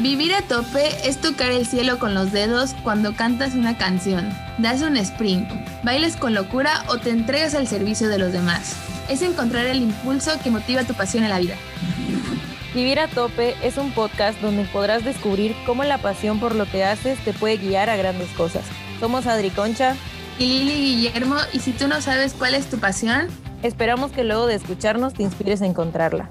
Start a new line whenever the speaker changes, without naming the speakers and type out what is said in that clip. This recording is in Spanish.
Vivir a tope es tocar el cielo con los dedos cuando cantas una canción, das un sprint, bailes con locura o te entregas al servicio de los demás. Es encontrar el impulso que motiva tu pasión en la vida.
Vivir a tope es un podcast donde podrás descubrir cómo la pasión por lo que haces te puede guiar a grandes cosas. Somos Adri Concha
y Lili Guillermo y si tú no sabes cuál es tu pasión,
esperamos que luego de escucharnos te inspires a encontrarla.